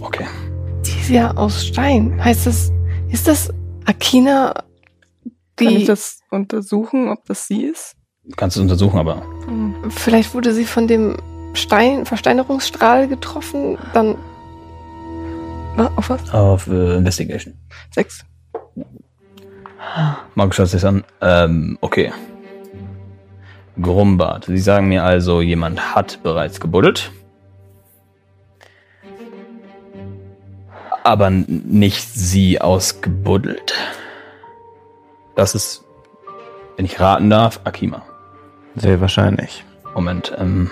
Okay. Die ist ja aus Stein. Heißt das, ist das Akina, Kann ich die, das untersuchen, ob das sie ist? Du kannst es untersuchen, aber vielleicht wurde sie von dem Stein, Versteinerungsstrahl getroffen, dann, Na, auf was? auf äh, Investigation. Sechs. Markus schaut sich an. Ähm, okay. Grumbart. Sie sagen mir also, jemand hat bereits gebuddelt. Aber nicht sie ausgebuddelt. Das ist, wenn ich raten darf, Akima. Sehr wahrscheinlich. Moment. Ähm,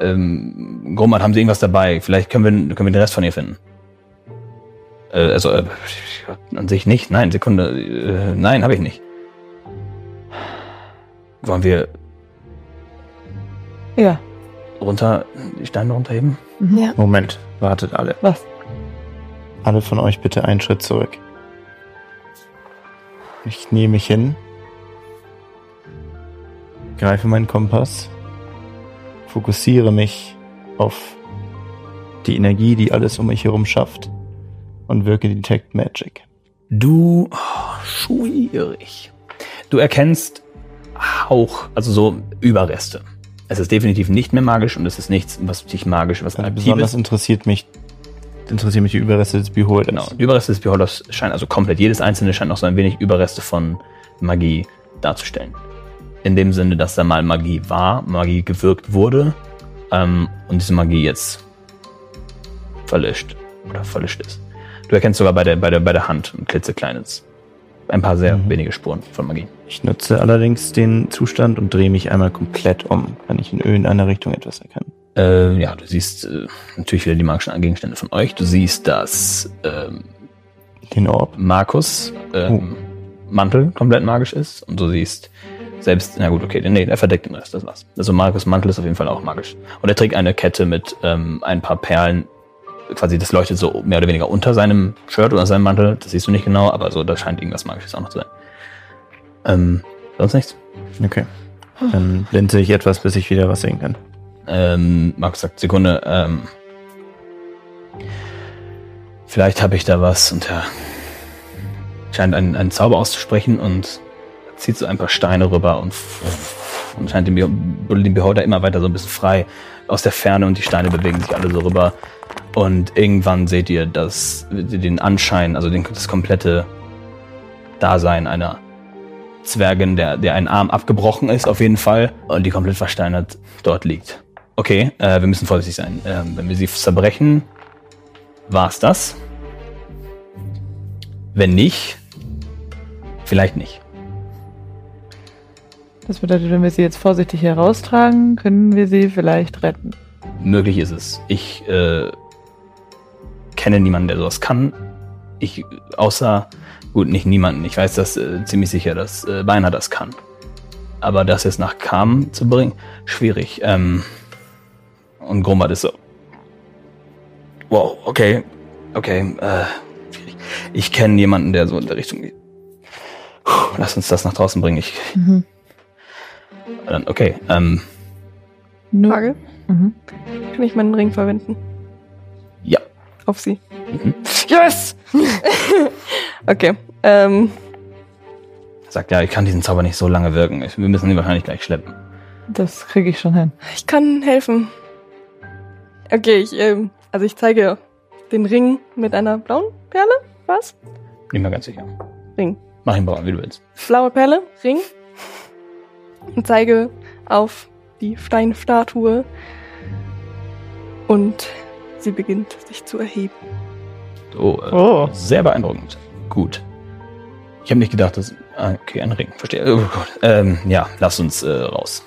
ähm, Grumbart, haben Sie irgendwas dabei? Vielleicht können wir, können wir den Rest von ihr finden. Äh, also, äh, an sich nicht. Nein, Sekunde. Äh, nein, habe ich nicht. Wollen wir Ja. runter, die Steine runterheben? Mhm. ja. Moment, wartet alle. Was? Alle von euch bitte einen Schritt zurück. Ich nehme mich hin, greife meinen Kompass, fokussiere mich auf die Energie, die alles um mich herum schafft und wirke Detect Magic. Du, oh, schwierig. Du erkennst Hauch, also so Überreste. Es ist definitiv nicht mehr magisch und es ist nichts, was dich magisch, was Also aktiv besonders ist. interessiert mich, interessieren mich die Überreste des Beholders. Genau. Die Überreste des Beholders scheinen also komplett, jedes einzelne scheint noch so ein wenig Überreste von Magie darzustellen. In dem Sinne, dass da mal Magie war, Magie gewirkt wurde ähm, und diese Magie jetzt verlischt oder verlischt ist. Du erkennst sogar bei der, bei der, bei der Hand ein klitzekleines, ein paar sehr Mhm. wenige Spuren von Magie. Ich nutze allerdings den Zustand und drehe mich einmal komplett um. Kann ich in irgendeiner Richtung etwas erkennen? Äh, ja, du siehst äh, natürlich wieder die magischen Gegenstände von euch. Du siehst, dass ähm, Den Orb? Markus ähm, Mantel komplett magisch ist und du siehst selbst, na gut, okay, nee, er verdeckt den Rest, das war's. Also Markus Mantel ist auf jeden Fall auch magisch. Und er trägt eine Kette mit ähm, ein paar Perlen, quasi das leuchtet so mehr oder weniger unter seinem Shirt oder seinem Mantel, das siehst du nicht genau, aber so, da scheint irgendwas Magisches auch noch zu sein. Ähm, sonst nichts. Okay. Dann blinze ich etwas, bis ich wieder was sehen kann. Ähm, Markus sagt, Sekunde, ähm, vielleicht habe ich da was und er scheint einen, einen Zauber auszusprechen und zieht so ein paar Steine rüber und, und scheint den, Be den Beholder immer weiter so ein bisschen frei aus der Ferne und die Steine bewegen sich alle so rüber. Und irgendwann seht ihr das, den Anschein, also den, das komplette Dasein einer Zwergin, der, der ein Arm abgebrochen ist, auf jeden Fall, und die komplett versteinert dort liegt. Okay, äh, wir müssen vorsichtig sein. Ähm, wenn wir sie zerbrechen, war's das. Wenn nicht, vielleicht nicht. Das bedeutet, wenn wir sie jetzt vorsichtig heraustragen, können wir sie vielleicht retten. Möglich ist es. Ich äh, kenne niemanden, der sowas kann. Ich, außer, gut, nicht niemanden. Ich weiß das äh, ziemlich sicher, dass äh, Beiner das kann. Aber das jetzt nach Kam zu bringen, schwierig. Ähm, und Grumbart ist so. Wow, okay, okay, äh, schwierig. Ich kenne jemanden, der so in der Richtung geht. Puh, lass uns das nach draußen bringen. Ich, Mhm. dann, okay, ähm, Frage? Mhm. Kann ich meinen Ring verwenden? ja. Auf sie. Mhm. Yes! <laughs> okay. Ähm, Sagt, ja, ich kann diesen Zauber nicht so lange wirken. Wir müssen ihn wahrscheinlich gleich schleppen. Das kriege ich schon hin. ich kann helfen. Okay, ich, ähm, also ich zeige den Ring mit einer blauen Perle. Was? Nicht mehr ganz sicher. Ring. Mach ihn bauen, wie du willst. Blaue Perle, Ring. Und zeige auf die Steinstatue. Und sie beginnt sich zu erheben. Oh, äh, Oh. sehr beeindruckend. Gut. Ich habe nicht gedacht, dass. Ah, okay, ein Ring. Verstehe. Oh Gott. Ähm, ja, lass uns äh, raus.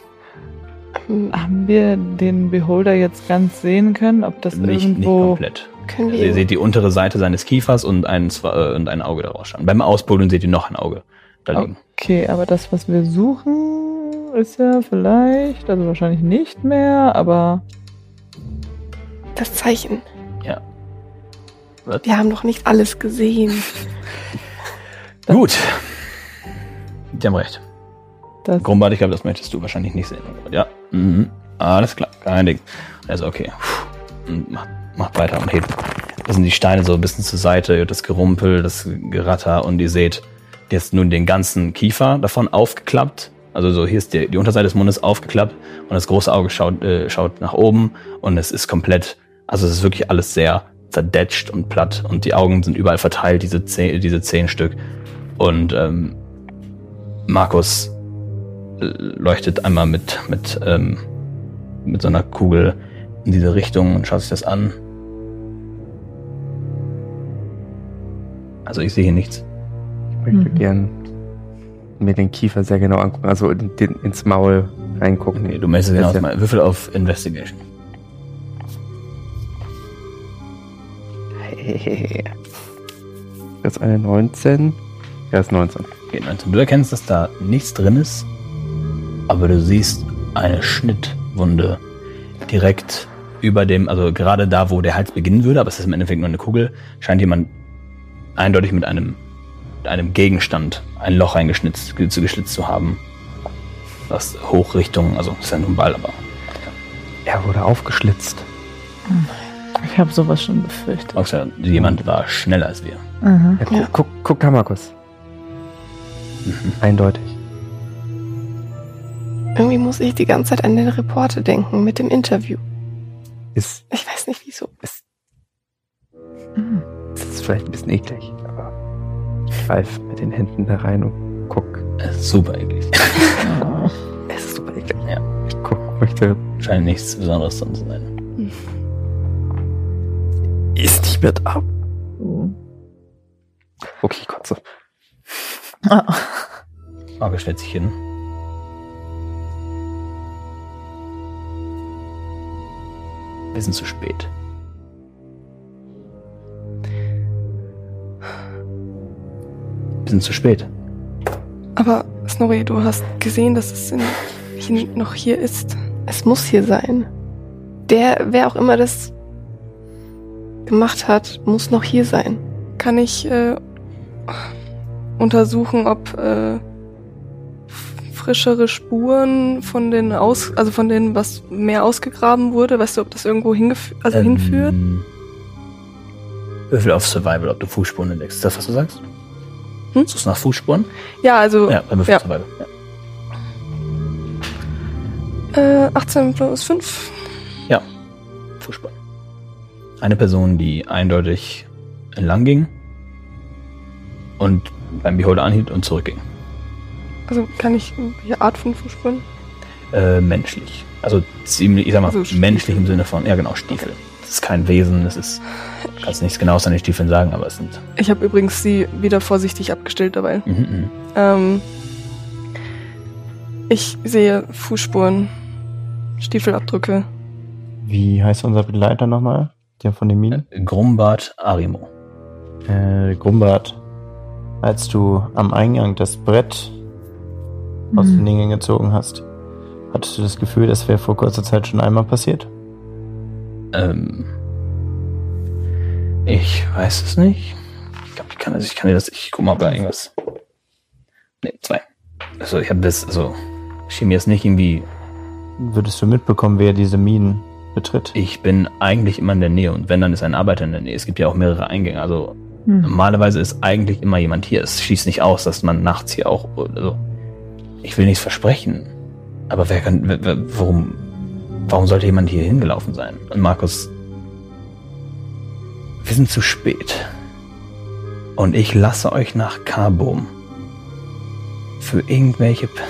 Hm, Haben wir den Beholder jetzt ganz sehen können, ob das Nicht, nicht irgendwo... komplett. Können Also ihr seht die untere Seite seines Kiefers und ein, Zwa- äh, und ein Auge daraus schauen. Beim Ausbuddeln seht ihr noch ein Auge da liegen. Okay, aber das, was wir suchen, ist ja vielleicht, also wahrscheinlich nicht mehr, aber das Zeichen? Ja. Was? Wir haben noch nicht alles gesehen. <laughs> Gut. Die haben recht. das... Grumbart, ich glaube, das möchtest du wahrscheinlich nicht sehen. Ja. Mhm. Alles klar, kein Ding. Also okay. Macht, macht weiter und hebt. Das sind die Steine so ein bisschen zur Seite, das Gerumpel, das Geratter und ihr seht jetzt nun den ganzen Kiefer davon aufgeklappt. Also so hier ist die, die Unterseite des Mundes aufgeklappt und das große Auge schaut, äh, schaut nach oben und es ist komplett, also es ist wirklich alles sehr zerdetscht und platt und die Augen sind überall verteilt, diese zehn, diese zehn Stück. Und ähm, Markus äh, leuchtet einmal mit, mit, ähm, mit so einer Kugel in diese Richtung und schaut sich das an. Also ich sehe hier nichts. Ich möchte Mhm. gern mir den Kiefer sehr genau angucken, also in, den, ins Maul reingucken. Nee, du möchtest genau ja- mal Würfel auf Investigation. Das <laughs> ist eine 19. Ja, ist 19. Okay, 19. Du erkennst, dass da nichts drin ist, aber du siehst eine Schnittwunde direkt über dem, also gerade da, wo der Hals beginnen würde, aber es ist im Endeffekt nur eine Kugel, scheint jemand eindeutig mit einem, mit einem Gegenstand ein Loch reingeschnitzt, ge- zu geschlitzt zu haben. Was hoch Richtung, also ist ja nur ein Ball, aber Er wurde aufgeschlitzt. Ich habe sowas schon befürchtet. auch ja, jemand war schneller als wir. Mhm. Ja, guck, Ja. guck, guck da, Markus. Mhm. Eindeutig. Irgendwie muss ich die ganze Zeit an den Reporter denken mit dem Interview. Ist, Ich weiß nicht wieso. Mhm. ist vielleicht ein bisschen eklig, aber ich greif mit den Händen da rein und guck. Es ist super eklig. <laughs> Es ist super eklig. Ja. Ich guck, möchte. Scheint nichts Besonderes drin zu sein. Ist nicht mit ab. Oh. Okay, ich kotze. Ah. Marco stellt sich hin. Wir sind zu spät. Wir sind zu spät. Aber Snorri, du hast gesehen, dass es in, hier, noch hier ist. Es muss hier sein. Der, wer auch immer das gemacht hat, muss noch hier sein. Kann ich äh, untersuchen, ob äh, frischere Spuren von den aus, also von denen, was mehr ausgegraben wurde, weißt du, ob das irgendwo also hinführt? Ähm, Würfel auf Survival, ob du Fußspuren entdeckst. Ist das, was du sagst? Hm? Suchst du nach Fußspuren? Ja, also Ja, dann Würfel ja. auf Survival. Ja. äh, 18 plus 5. Fußspuren. Eine Person, die eindeutig entlang ging und beim Beholder anhielt und zurückging. Also kann ich welche Art von Fußspuren? Äh, menschlich. Also ziemlich, ich sag mal, Also menschlich im Sinne von, ja genau, Stiefel. Das ist kein Wesen, das ist, kannst nichts genaues an den Stiefeln sagen, aber es sind. Ich habe übrigens sie wieder vorsichtig abgestellt dabei. Mhm, mhm. Ähm, ich sehe Fußspuren, Stiefelabdrücke. Wie heißt unser Begleiter nochmal? Der von den Minen? Äh, Grumbart Arimo. Äh, Grumbart. Als du am Eingang das Brett aus Mhm. den Dingen gezogen hast, hattest du das Gefühl, das wäre vor kurzer Zeit schon einmal passiert? Ähm, ich weiß es nicht. Ich glaube, ich kann, also ich kann dir das, ich guck mal, ob da irgendwas. Ne, zwei. Also ich habe das, also schien mir jetzt nicht irgendwie. Würdest du mitbekommen, wer diese Minen betritt? Ich bin eigentlich immer in der Nähe und wenn dann ist ein Arbeiter in der Nähe. Es gibt ja auch mehrere Eingänge, also Hm. Normalerweise ist eigentlich immer jemand hier. Es schließt nicht aus, dass man nachts hier auch. Also, ich will nichts versprechen. Aber wer kann. wer- wer- Warum. Warum sollte jemand hier hingelaufen sein? Und Markus. Wir sind zu spät. Und ich lasse euch nach Carbom. Für irgendwelche. P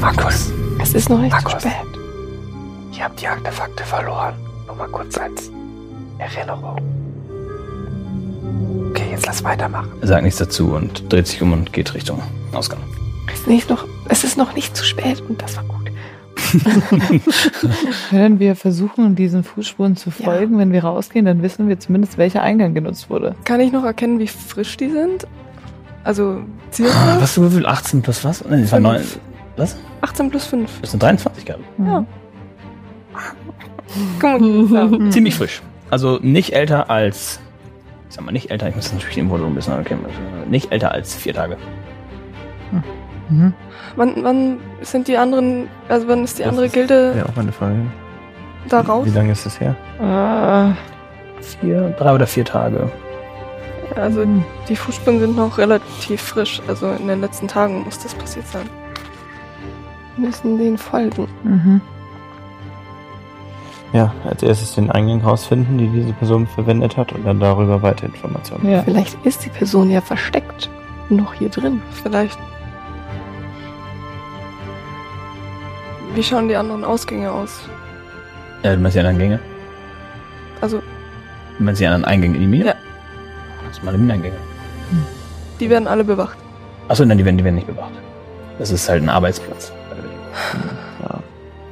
Markus, Es ist noch nicht zu Markus. spät. ich habe die Artefakte verloren. Nur mal kurz als Erinnerung. Okay, jetzt lass weitermachen. Er sagt nichts dazu und dreht sich um und geht Richtung Ausgang. Es ist, nicht noch, es ist noch nicht zu spät und das war gut. <laughs> Können wir versuchen, diesen Fußspuren zu Ja. folgen? Wenn wir rausgehen, dann wissen wir zumindest, welcher Eingang genutzt wurde. Kann ich noch erkennen, wie frisch die sind? Also circa Was hast du gewürfelt? 18 plus was? Nein, das war 9. Was? 18 plus 5. Das sind 23 gehabt. Ja. Guck mal, Hm. Ziemlich frisch. Also nicht älter als. Ich sag mal, nicht älter, ich muss natürlich irgendwo so ein bisschen erkennen. Nicht älter als vier Tage. Mhm. wann, wann sind die anderen, also wann ist die Das andere ist- Gilde Ja, auch meine Frage. da raus? Wie lange ist das her? Äh, Vier, drei oder vier Tage. Also die Fußspuren sind noch relativ frisch, also in den letzten Tagen muss das passiert sein. Wir müssen denen folgen. Mhm. Ja, als erstes den Eingang rausfinden, die diese Person verwendet hat und dann darüber weitere Informationen. Ja. Vielleicht ist die Person ja versteckt. Noch hier drin. Vielleicht. Wie schauen die anderen Ausgänge aus? Äh, du meinst die anderen Gänge? Also, Du meinst die anderen Eingänge in die Mine? Ja. Das sind alle Mineneingänge. die werden alle bewacht. Achso, nein, die werden, die werden nicht bewacht. Das ist halt ein Arbeitsplatz. Ja.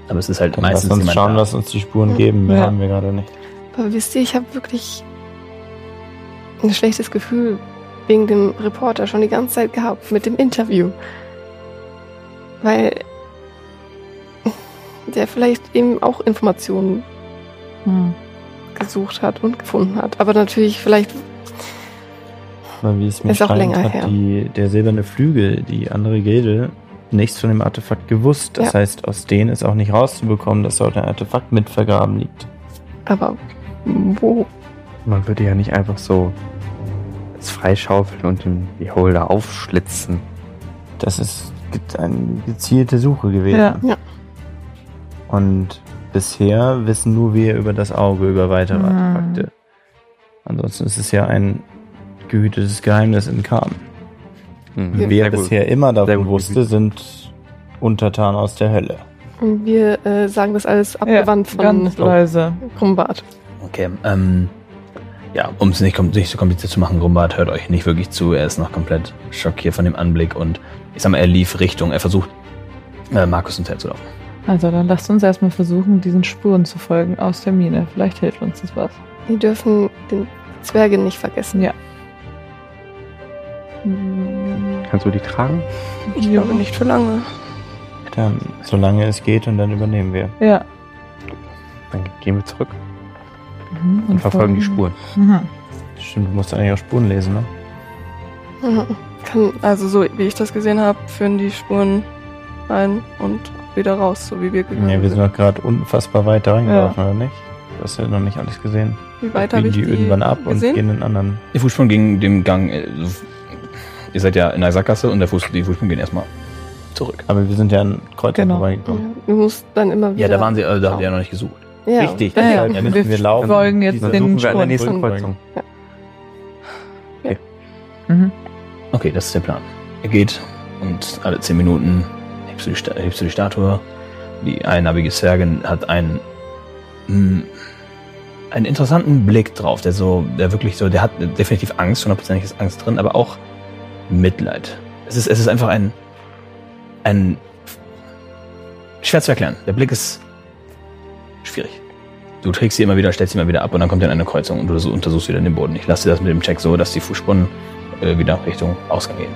Aber es ist halt Dann lass meistens uns jemand schauen, da. was uns die Spuren geben. Mehr Ja. haben wir gerade nicht. Aber wisst ihr, ich habe wirklich ein schlechtes Gefühl wegen dem Reporter schon die ganze Zeit gehabt mit dem Interview. Weil der vielleicht eben auch Informationen Hm. gesucht hat und gefunden hat. Aber natürlich vielleicht, wie es mir Ist auch scheint, länger hat her. die, der silberne Flügel, die andere Gilde, nichts von dem Artefakt gewusst. Das Ja. heißt, aus denen ist auch nicht rauszubekommen, dass dort ein Artefakt mit vergraben liegt. aber wo? Man würde ja nicht einfach so es freischaufeln und den Beholder aufschlitzen. Das ist eine gezielte Suche gewesen. Ja. Ja. Und bisher wissen nur wir über das Auge, über weitere Hm. Artefakte. Ansonsten ist es ja ein gehütetes Geheimnis in Kam. Hm, Wer bisher immer davon wusste, sind Untertan aus der Hölle. Und wir äh, sagen das alles abgewandt von Ganz leise. Krumbart. Okay, ähm, ja, um es nicht, nicht so kompliziert zu machen, Grumbart hört euch nicht wirklich zu. Er ist noch komplett schockiert von dem Anblick und ich sag mal, er lief Richtung, er versucht, äh, Markus hinterherzulaufen. Also dann lasst uns erstmal versuchen, diesen Spuren zu folgen aus der Mine. Vielleicht hilft uns das was. Wir dürfen den Zwerge nicht vergessen. Ja. Kannst du die tragen? Ich glaube nicht für lange. Dann, solange es geht und dann übernehmen wir. Ja. Dann gehen wir zurück Mhm. und verfolgen die Spuren. Mhm. Stimmt, du musst eigentlich auch Spuren lesen, ne? Mhm. Also so wie ich das gesehen habe, führen die Spuren ein und wieder raus, so wie wir gegangen Ja, wir sind sind. doch gerade unfassbar weit da reingelaufen, oder nicht? Du hast ja noch nicht alles gesehen. Wie weit habe ich die die irgendwann ab und gesehen? gehen in anderen. Der Fußsprung ging dem Gang, äh, so- ihr seid ja in der Sackgasse und der Fuß, die Fußsprung gehen erstmal zurück. Aber wir sind ja an Kreuzern Genau. vorbeigekommen. du musst dann immer wieder. Ja, da waren sie, äh, da habt ihr ja noch nicht gesucht. Ja. Richtig. Ja, ja. Müssen wir Wir laufen. folgen jetzt Diese den wir an der Spuren. nächsten. Kreuzung. Mhm. Okay, das ist der Plan. Er geht und alle zehn Minuten hebst du die, Sta- hebst du die Statue. Die einnarbige Zwergin hat einen, mh, einen interessanten Blick drauf, der so, der wirklich so, der hat definitiv Angst, hundertprozentig ist Angst drin, aber auch Mitleid. Es ist, es ist einfach ein, ein, schwer zu erklären. Der Blick ist schwierig. Du trägst sie immer wieder, stellst sie immer wieder ab und dann kommt in eine Kreuzung und du untersuchst wieder den Boden. Ich lasse dir das mit dem Check so, dass die Fußspuren äh, wieder Richtung Ausgang gehen.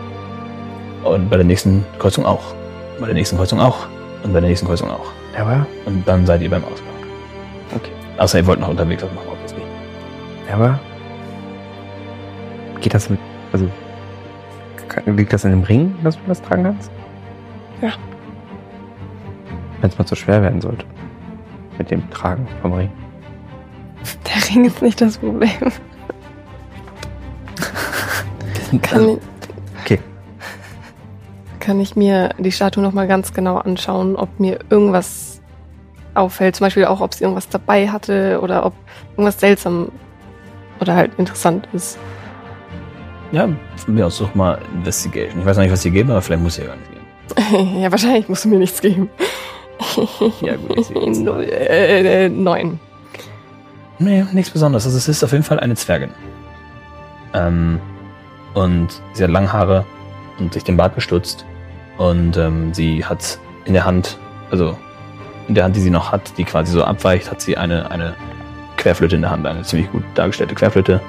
Und bei der nächsten Kreuzung auch. Bei der nächsten Kreuzung auch. Und bei der nächsten Kreuzung auch. Aber, Und dann seid ihr beim Ausgang. Okay. Außer ihr wollt noch unterwegs was machen, obviously. aber geht das mit, also liegt das in dem Ring, dass du das tragen kannst? Ja. Wenn es mal zu schwer werden sollte. Mit dem Tragen vom Ring. Der Ring ist nicht das Problem. <laughs> Kann, ich- Okay. kann ich mir die Statue nochmal ganz genau anschauen, ob mir irgendwas auffällt. Zum Beispiel auch, ob sie irgendwas dabei hatte oder ob irgendwas seltsam oder halt interessant ist. Ja, von mir aus such mal Investigation. Ich weiß noch nicht, was sie geben, aber vielleicht muss sie ja gar nicht geben. ja, wahrscheinlich musst du mir nichts geben. <laughs> Ja, gut, ich <laughs> Null, äh, äh, neun. Nee, nichts Besonderes. Also es ist auf jeden Fall eine Zwergin. Ähm, und sie hat lange Haare und sich den Bart gestutzt. Und ähm, sie hat in der Hand, also in der Hand, die sie noch hat, die quasi so abweicht, hat sie eine, eine Querflöte in der Hand, eine ziemlich gut dargestellte Querflöte.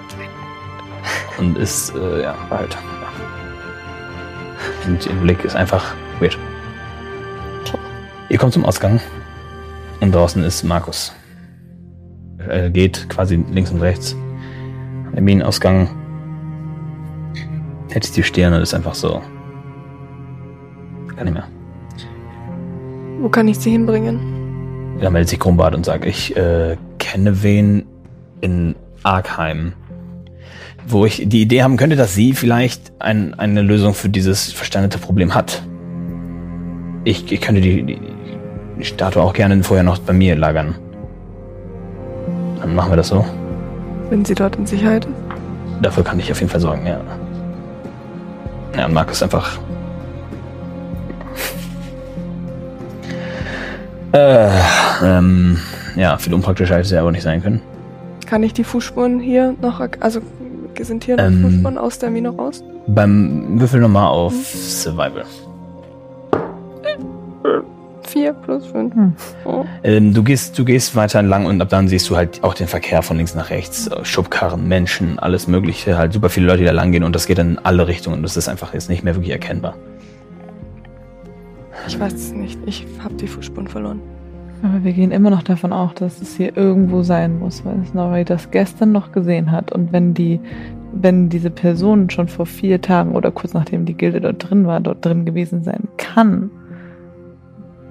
Und ist, äh, ja, halt. Und ihr Blick ist einfach weird. Ihr kommt zum Ausgang. Und draußen ist Markus. Er geht quasi links und rechts. Dem Minenausgang. Hält sich die Stirn und ist einfach so. Kann nicht mehr. Wo kann ich sie hinbringen? Da meldet sich Krumbart und sagt, ich äh, kenne wen in Arkheim, wo ich die Idee haben könnte, dass sie vielleicht ein, eine Lösung für dieses verstandete Problem hat. Ich, ich könnte die, die, die Statue auch gerne vorher noch bei mir lagern. Dann machen wir das so. Wenn sie dort in Sicherheit ist? Dafür kann ich auf jeden Fall sorgen, ja. Ja, und Markus einfach. <laughs> Äh, ähm, ja, viel unpraktischer hätte ja aber nicht sein können. Kann ich die Fußspuren hier noch, also sind hier noch Ähm. Fußspuren aus der Mine raus? Beim Würfel nochmal auf Survival. Vier plus fünf. Hm. Oh. Ähm, du, gehst, du gehst weiter entlang und ab dann siehst du halt auch den Verkehr von links nach rechts. äh, Schubkarren, Menschen, alles Mögliche. Halt super viele Leute, die da lang gehen und das geht dann in alle Richtungen. Das ist einfach jetzt nicht mehr wirklich erkennbar. Ich weiß es nicht. Ich habe die Fußspuren verloren. Aber wir gehen immer noch davon aus, dass es hier irgendwo sein muss, weil Snorri das gestern noch gesehen hat. Und wenn die, wenn diese Person schon vor vier Tagen oder kurz nachdem die Gilde dort drin war, dort drin gewesen sein kann,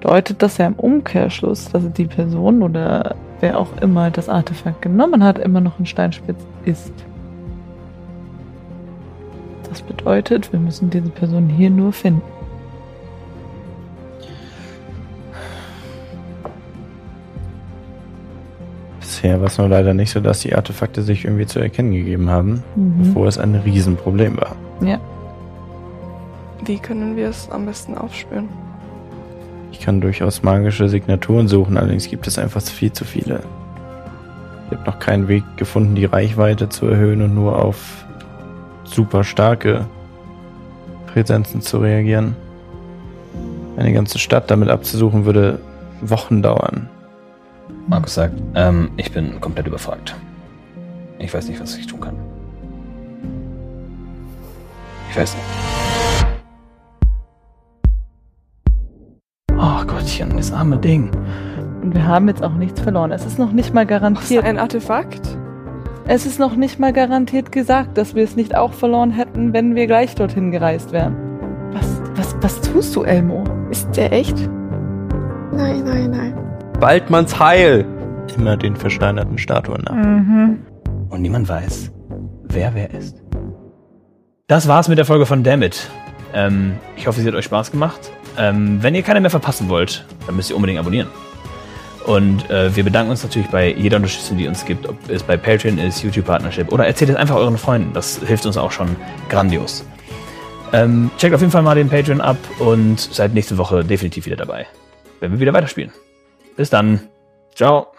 deutet das ja im Umkehrschluss, dass die Person oder wer auch immer das Artefakt genommen hat, immer noch ein Steinspitz ist. Das bedeutet, wir müssen diese Person hier nur finden. Bisher war es nur leider nicht so, dass die Artefakte sich irgendwie zu erkennen gegeben haben, Mhm. bevor es ein Riesenproblem war. Ja. Wie können wir es am besten aufspüren? Ich kann durchaus magische Signaturen suchen, allerdings gibt es einfach viel zu viele. Ich habe noch keinen Weg gefunden, die Reichweite zu erhöhen und nur auf super starke Präsenzen zu reagieren. Eine ganze Stadt damit abzusuchen würde Wochen dauern. Markus sagt, ähm, ich bin komplett überfragt. Ich weiß nicht, was ich tun kann. Ich weiß nicht. Oh Gottchen, das arme Ding. Und wir haben jetzt auch nichts verloren. Es ist noch nicht mal Was ist garantiert. ein Artefakt? Es ist noch nicht mal garantiert gesagt, dass wir es nicht auch verloren hätten, wenn wir gleich dorthin gereist wären. Was, was, was tust du, Elmo? Ist der echt? Nein, nein, nein. Waldmanns Heil! Immer den versteinerten Statuen nach. Mhm. Und niemand weiß, wer wer ist. Das war's mit der Folge von Dammit. Ähm, ich hoffe, sie hat euch Spaß gemacht. Ähm, wenn ihr keine mehr verpassen wollt, dann müsst ihr unbedingt abonnieren. Und äh, wir bedanken uns natürlich bei jeder Unterstützung, die uns gibt, ob es bei Patreon ist, YouTube-Partnership oder erzählt es einfach euren Freunden. Das hilft uns auch schon grandios. Ähm, checkt auf jeden Fall mal den Patreon ab und seid nächste Woche definitiv wieder dabei, wenn wir wieder weiterspielen. Bis dann. Ciao.